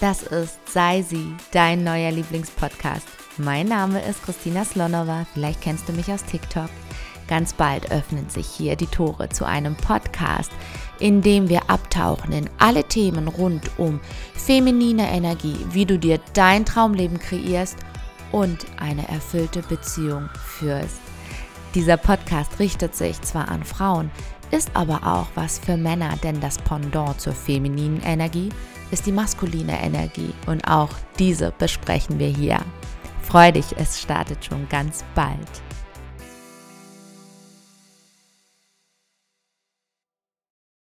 Das ist Sei sie, dein neuer Lieblingspodcast. Mein Name ist Christina Slonova, vielleicht kennst du mich aus TikTok. Ganz bald öffnen sich hier die Tore zu einem Podcast, in dem wir abtauchen in alle Themen rund um feminine Energie, wie du dir dein Traumleben kreierst und eine erfüllte Beziehung führst. Dieser Podcast richtet sich zwar an Frauen, ist aber auch was für Männer, denn das Pendant zur femininen Energie ist die maskuline Energie und auch diese besprechen wir hier. Freu dich, es startet schon ganz bald.